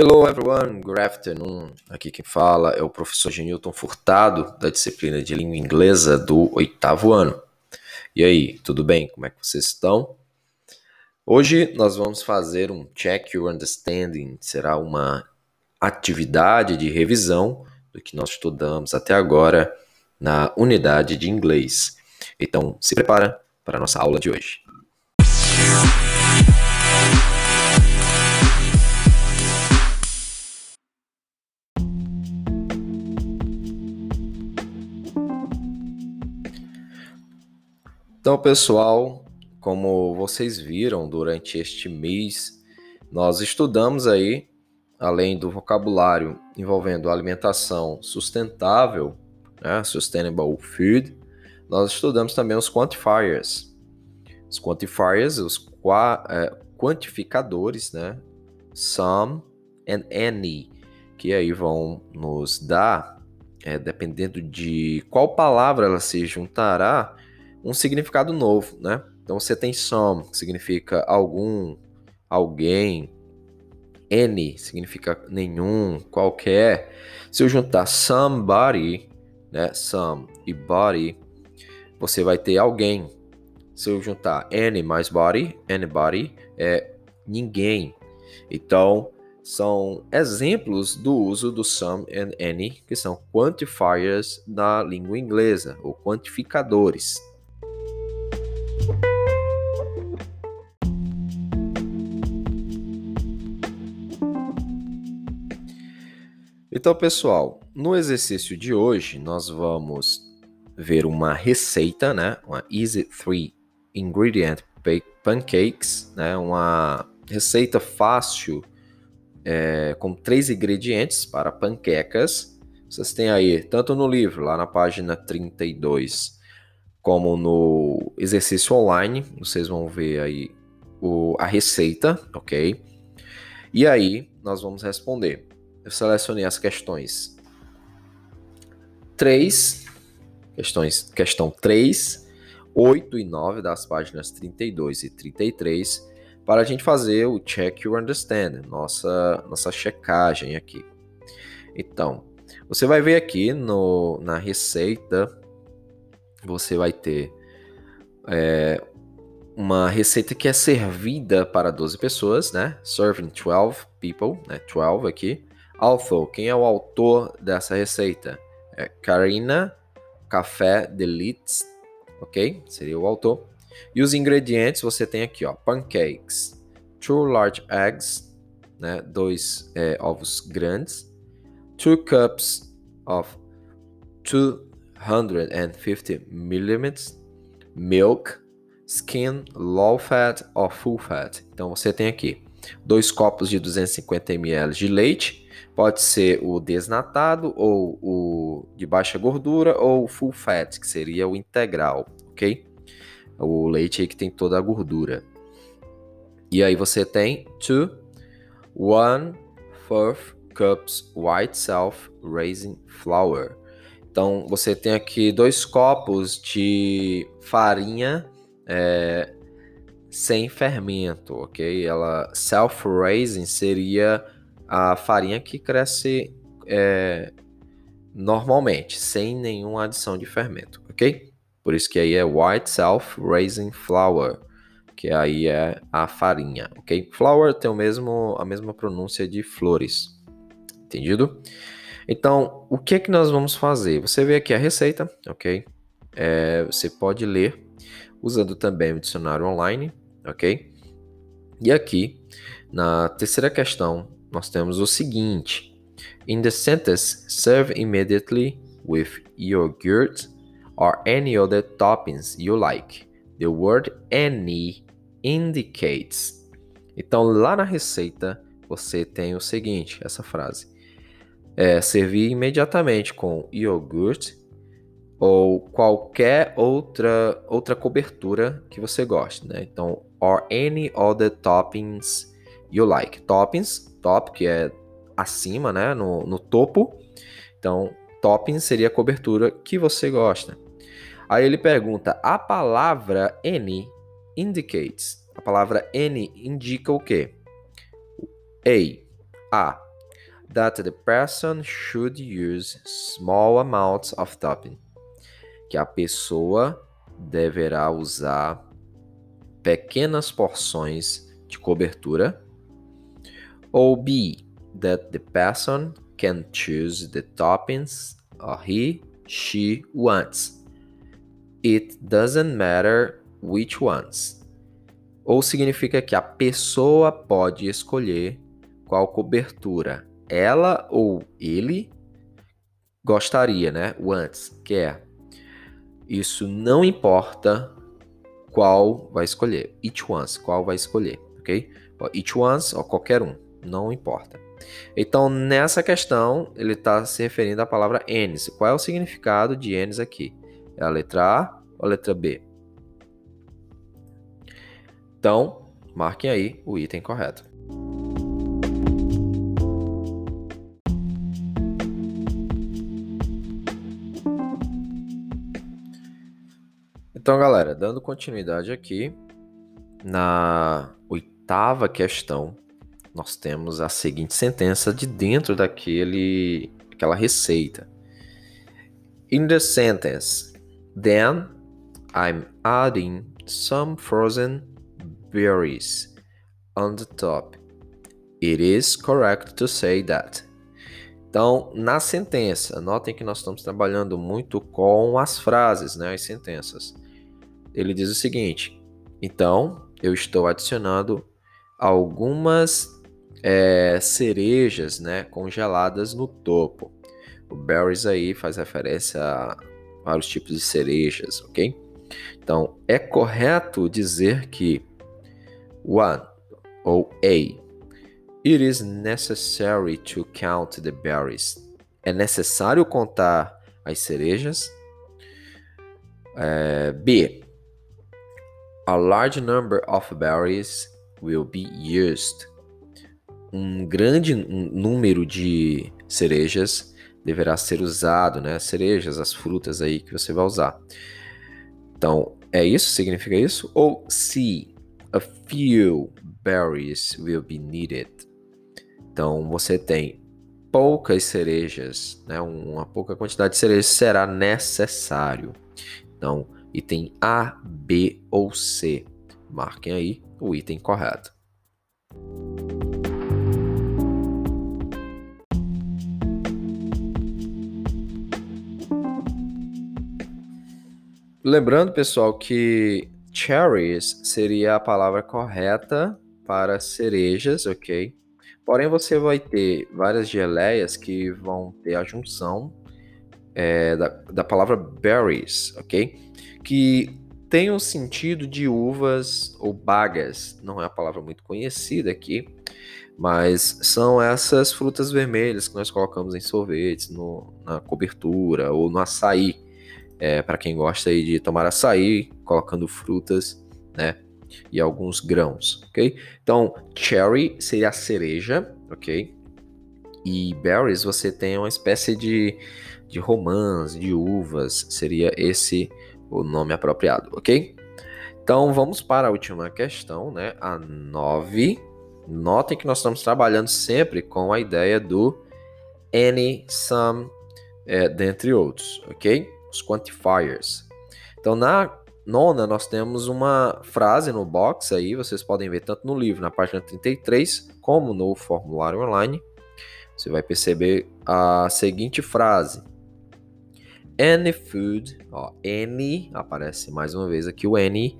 Hello everyone, good afternoon. Aqui quem fala é o professor Genilton Furtado, da disciplina de língua inglesa do oitavo ano. E aí, tudo bem? Como é que vocês estão? Hoje nós vamos fazer um Check Your Understanding, será uma atividade de revisão do que nós estudamos até agora na unidade de inglês. Então, se prepara para a nossa aula de hoje. Então, pessoal, como vocês viram durante este mês, nós estudamos aí, além do vocabulário envolvendo alimentação sustentável, né, sustainable food, nós estudamos também os quantifiers. Os quantifiers, os qua, é, quantificadores, né, some and any, que aí vão nos dar, é, dependendo de qual palavra ela se juntará, um significado novo, né? Então você tem some, que significa algum, alguém. Any significa nenhum, qualquer. Se eu juntar somebody, né? Some e body, você vai ter alguém. Se eu juntar any mais body, anybody é ninguém. Então, são exemplos do uso do some and any, que são quantifiers na língua inglesa, ou quantificadores. Então, pessoal, no exercício de hoje nós vamos ver uma receita, né? Uma Easy Three Ingredient Pancakes, né? Uma receita fácil é, com três ingredientes para panquecas. Vocês têm aí, tanto no livro, lá na página 32, como no exercício online, vocês vão ver aí o, a receita, ok? E aí nós vamos responder eu selecionei as questões 3, questões, questão 3, 8 e 9 das páginas 32 e 33, para a gente fazer o check your understand, nossa, nossa checagem aqui. Então, você vai ver aqui no, na receita, você vai ter é, uma receita que é servida para 12 pessoas, né? Serving 12 people, né? 12 aqui. Author, quem é o autor dessa receita? É Karina Café Delites, ok? Seria o autor. E os ingredientes você tem aqui, ó, pancakes, two large eggs, né, dois é, ovos grandes, two cups of 250 millimeters milk, skin, low fat or full fat. Então você tem aqui dois copos de 250 ml de leite, Pode ser o desnatado, ou o de baixa gordura, ou full fat, que seria o integral, ok? O leite aí que tem toda a gordura. E aí você tem two, one fourth cups white self raising flour. Então você tem aqui dois copos de farinha é, sem fermento, ok? Ela self-raising seria a farinha que cresce é, normalmente, sem nenhuma adição de fermento, ok? Por isso que aí é white self-raising flour, que aí é a farinha, ok? Flour tem o mesmo, a mesma pronúncia de flores, entendido? Então, o que é que nós vamos fazer? Você vê aqui a receita, ok? É, você pode ler usando também o dicionário online, ok? E aqui, na terceira questão, nós temos o seguinte: In the sentence, serve immediately with yogurt or any other toppings you like. The word any indicates. Então, lá na receita, você tem o seguinte: essa frase. É, servir imediatamente com iogurte ou qualquer outra outra cobertura que você goste, né? Então, or any other toppings you like. Toppings top, que é acima, né, no, no topo. Então, topping seria a cobertura que você gosta. Aí ele pergunta: a palavra any indicates. A palavra any indica o quê? A. A. that the person should use small amounts of topping. Que a pessoa deverá usar pequenas porções de cobertura. Ou B, that the person can choose the toppings he, she wants. It doesn't matter which ones. Ou significa que a pessoa pode escolher qual cobertura ela ou ele gostaria, né? Wants, quer. Isso não importa qual vai escolher. Each ones, qual vai escolher, ok? Each ones ou qualquer um, não importa. Então, nessa questão, ele está se referindo à palavra N's. Qual é o significado de N's aqui? É a letra A ou a letra B? Então, marquem aí o item correto. Então, galera, dando continuidade aqui, na oitava questão, nós temos a seguinte sentença de dentro daquele aquela receita. In the sentence, then I'm adding some frozen berries on the top. It is correct to say that. Então, na sentença, notem que nós estamos trabalhando muito com as frases, né, as sentenças ele diz o seguinte: então eu estou adicionando algumas é, cerejas né, congeladas no topo. O berries aí faz referência a vários tipos de cerejas, ok? Então é correto dizer que one ou a It is necessary to count the berries. É necessário contar as cerejas. É, B. A large number of berries will be used. Um grande número de cerejas deverá ser usado, né? Cerejas, as frutas aí que você vai usar. Então, é isso? Significa isso? Ou se a few berries will be needed. Então, você tem poucas cerejas, né? Uma pouca quantidade de cerejas será necessário. Então, item A, B ou C. Marquem aí o item correto. Lembrando, pessoal, que cherries seria a palavra correta para cerejas, ok? Porém, você vai ter várias geleias que vão ter a junção é, da, da palavra berries, ok? que tem o sentido de uvas ou bagas, não é uma palavra muito conhecida aqui, mas são essas frutas vermelhas que nós colocamos em sorvetes, no, na cobertura ou no açaí. É, para quem gosta aí de tomar açaí, colocando frutas, né? E alguns grãos, ok? Então, cherry seria a cereja, ok? E berries você tem uma espécie de, de romãs, de uvas, seria esse o nome apropriado, ok? Então vamos para a última questão, né? A 9. Notem que nós estamos trabalhando sempre com a ideia do any, some, é, dentre outros, ok? Os quantifiers. Então na nona nós temos uma frase no box aí, vocês podem ver tanto no livro, na página 33, como no formulário online. Você vai perceber a seguinte frase: any food, ó, any, aparece mais uma vez aqui o any,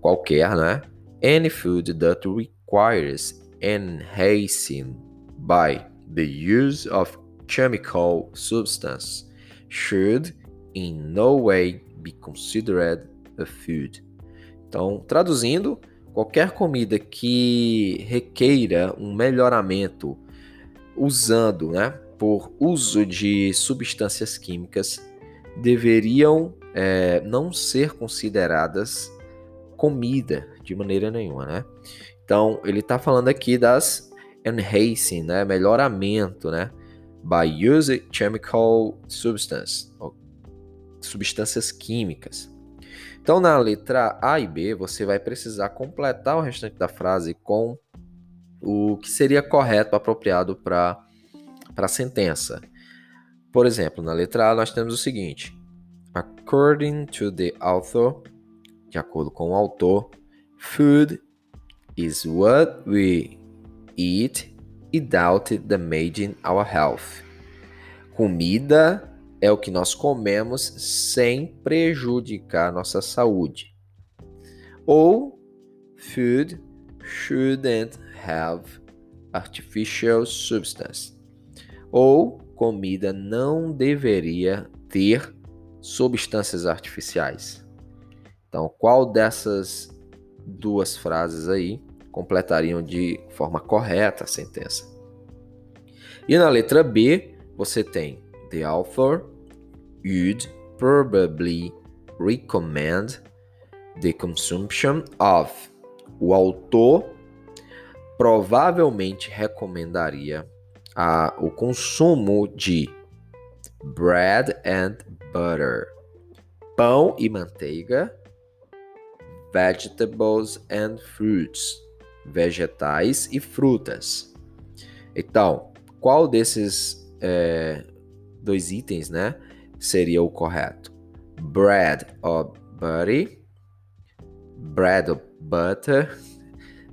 qualquer, né? Any food that requires enhancing by the use of chemical substance should in no way be considered a food. Então, traduzindo, qualquer comida que requeira um melhoramento usando, né, por uso de substâncias químicas deveriam é, não ser consideradas comida de maneira nenhuma, né? Então, ele está falando aqui das enhancing, né? Melhoramento, né? By using chemical substance, substâncias químicas. Então, na letra A e B, você vai precisar completar o restante da frase com o que seria correto, apropriado para para a sentença. Por exemplo, na letra A nós temos o seguinte: According to the author, de acordo com o autor, food is what we eat without damaging our health. Comida é o que nós comemos sem prejudicar nossa saúde. Ou food shouldn't have artificial substance. Ou comida não deveria ter substâncias artificiais. Então, qual dessas duas frases aí completariam de forma correta a sentença? E na letra B, você tem the author would probably recommend the consumption of. O autor provavelmente recomendaria a, o consumo de bread and butter, pão e manteiga, vegetables and fruits, vegetais e frutas. Então, qual desses é, dois itens, né, seria o correto? Bread or butter, bread or butter,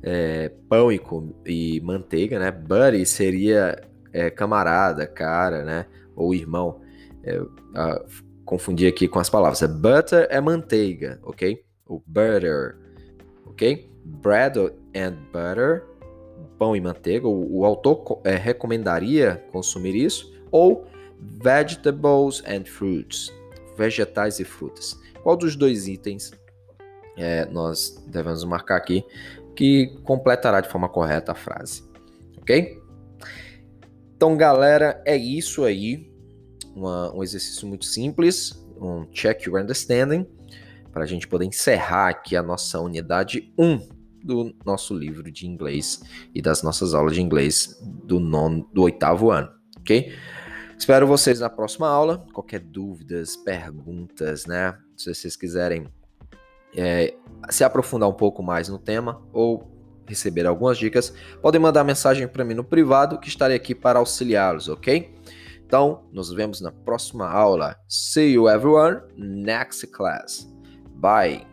é, pão e, e, manteiga, né? Buddy seria é, camarada, cara, né? Ou irmão. É, a, confundi aqui com as palavras. É butter é manteiga, ok? O butter, ok? Bread and butter, pão e manteiga. O, o autor é, recomendaria consumir isso. Ou vegetables and fruits, vegetais e frutas. Qual dos dois itens é, nós devemos marcar aqui que completará de forma correta a frase, ok? Então, galera, é isso aí. Uma, um exercício muito simples, um check your understanding, para a gente poder encerrar aqui a nossa unidade 1 do nosso livro de inglês e das nossas aulas de inglês do, nono, do oitavo ano, ok? Espero vocês na próxima aula. Qualquer dúvidas, perguntas, né? Se vocês quiserem é, se aprofundar um pouco mais no tema ou receber algumas dicas, podem mandar mensagem para mim no privado que estarei aqui para auxiliá-los, ok? Então, nos vemos na próxima aula. See you everyone next class. Bye.